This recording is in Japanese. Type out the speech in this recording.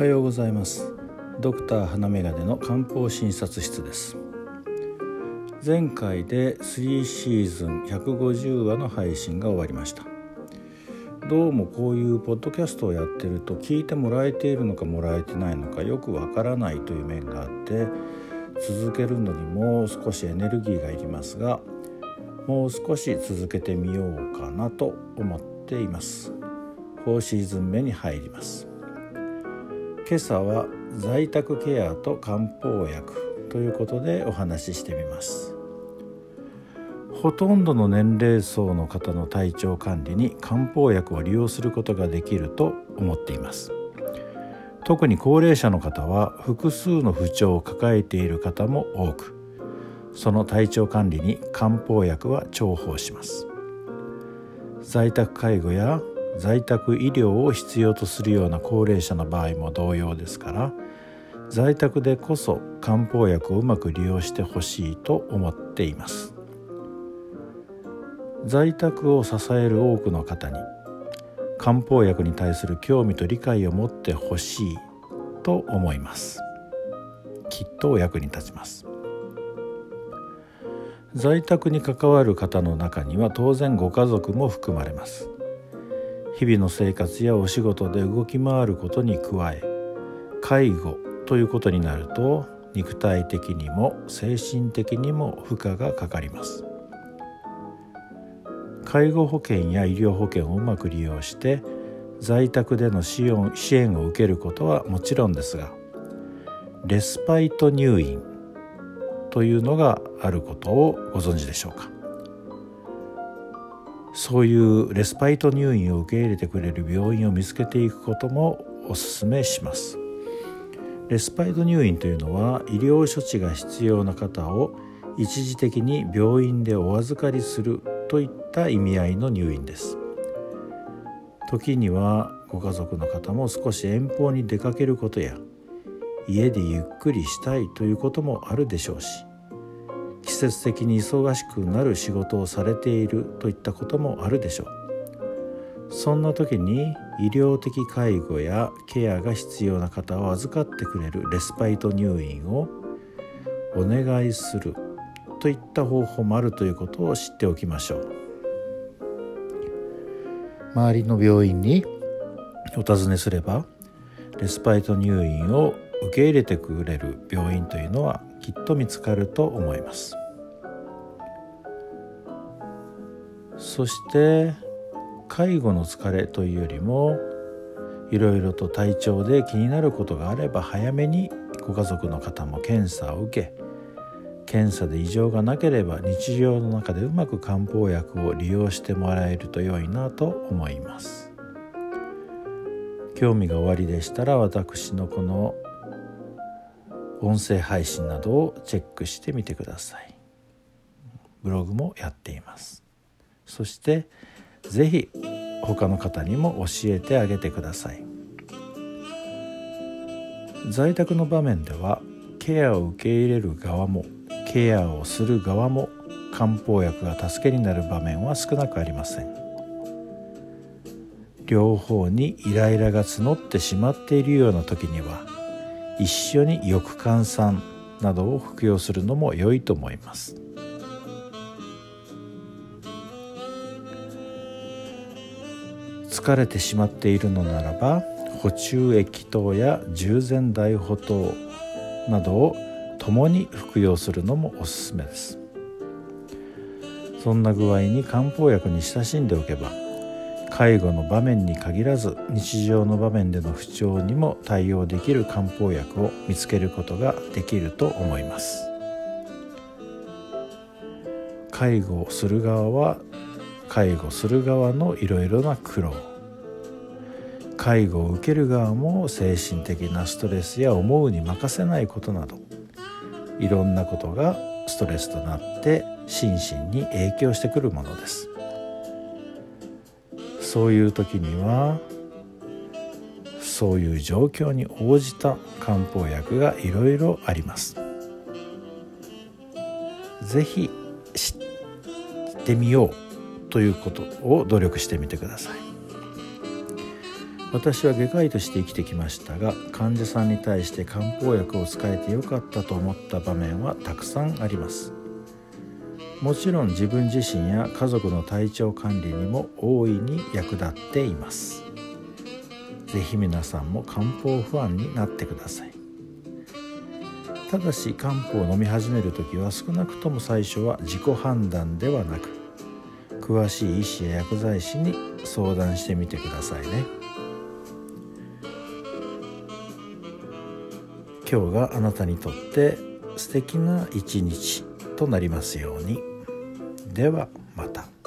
はようございます。ドクター花眼鏡の漢方診察室です。前回で3シーズン150話の配信が終わりました。どうもこういうポッドキャストをやってると聞いてもらえているのかもらえてないのかよくわからないという面があって続けるのにもう少しエネルギーがいりますがもう少し続けてみようかなと思っています。4シーズン目に入ります。今朝は在宅ケアと漢方薬ということでお話ししてみます。ほとんどの年齢層の方の体調管理に漢方薬を利用することができると思っています。特に高齢者の方は複数の不調を抱えている方も多くその体調管理に漢方薬は重宝します。在宅介護や在宅医療を必要とするような高齢者の場合も同様ですから在宅でこそ漢方薬をうまく利用してほしいと思っています。在宅を支える多くの方に漢方薬に対する興味と理解を持ってほしいと思います。きっとお役に立ちます。在宅に関わる方の中には当然ご家族も含まれます。日々の生活やお仕事で動き回ることに加え介護ということになると肉体的にも精神的にも負荷がかかります。介護保険や医療保険をうまく利用して在宅での支援を受けることはもちろんですがレスパイト入院というのがあることをご存知でしょうか？そういうレスパイト入院を受け入れてくれる病院を見つけていくこともおすめします。レスパイト入院というのは医療処置が必要な方を一時的に病院でお預かりするといった意味合いの入院です。時にはご家族の方も少し遠方に出かけることや家でゆっくりしたいということもあるでしょうし節的に忙しくなる仕事をされているといったこともあるでしょう。そんな時に医療的介護やケアが必要な方を預かってくれるレスパイト入院をお願いするといった方法もあるということを知っておきましょう。周りの病院にお尋ねすればレスパイト入院を受け入れてくれる病院というのはきっと見つかると思います。そして介護の疲れというよりもいろいろと体調で気になることがあれば早めにご家族の方も検査を受け検査で異常がなければ日常の中でうまく漢方薬を利用してもらえると良いなと思います。興味がおありでしたら私のこの音声配信などをチェックしてみてください。ブログもやっています。そして是非他の方にも教えてあげてください。在宅の場面ではケアを受け入れる側もケアをする側も漢方薬が助けになる場面は少なくありません。両方にイライラが募ってしまっているような時には一緒に翼換酸などを服用するのも良いと思います。疲れてしまっているのならば補充液糖や従前大補糖などを共に服用するのもおすすめです。そんな具合に漢方薬に親しんでおけば介護の場面に限らず日常の場面での不調にも対応できる漢方薬を見つけることができると思います。介護をする側は介護する側のいろいろな苦労。介護を受ける側も精神的なストレスや思うに任せないことなど。いろんなことがストレスとなって心身に影響してくるものです。そういう時にはそういう状況に応じた漢方薬がいろいろあります。是非知ってみよう。ということを努力してみてください。私は外科医として生きてきましたが患者さんに対して漢方薬を使えてよかったと思った場面はたくさんあります。もちろん自分自身や家族の体調管理にも大いに役立っています。是非皆さんも漢方不安になってください。ただし漢方を飲み始める時は少なくとも最初は自己判断ではなく詳しい医師や薬剤師に相談してみてくださいね今日があなたにとって素敵な一日となりますように。ではまた。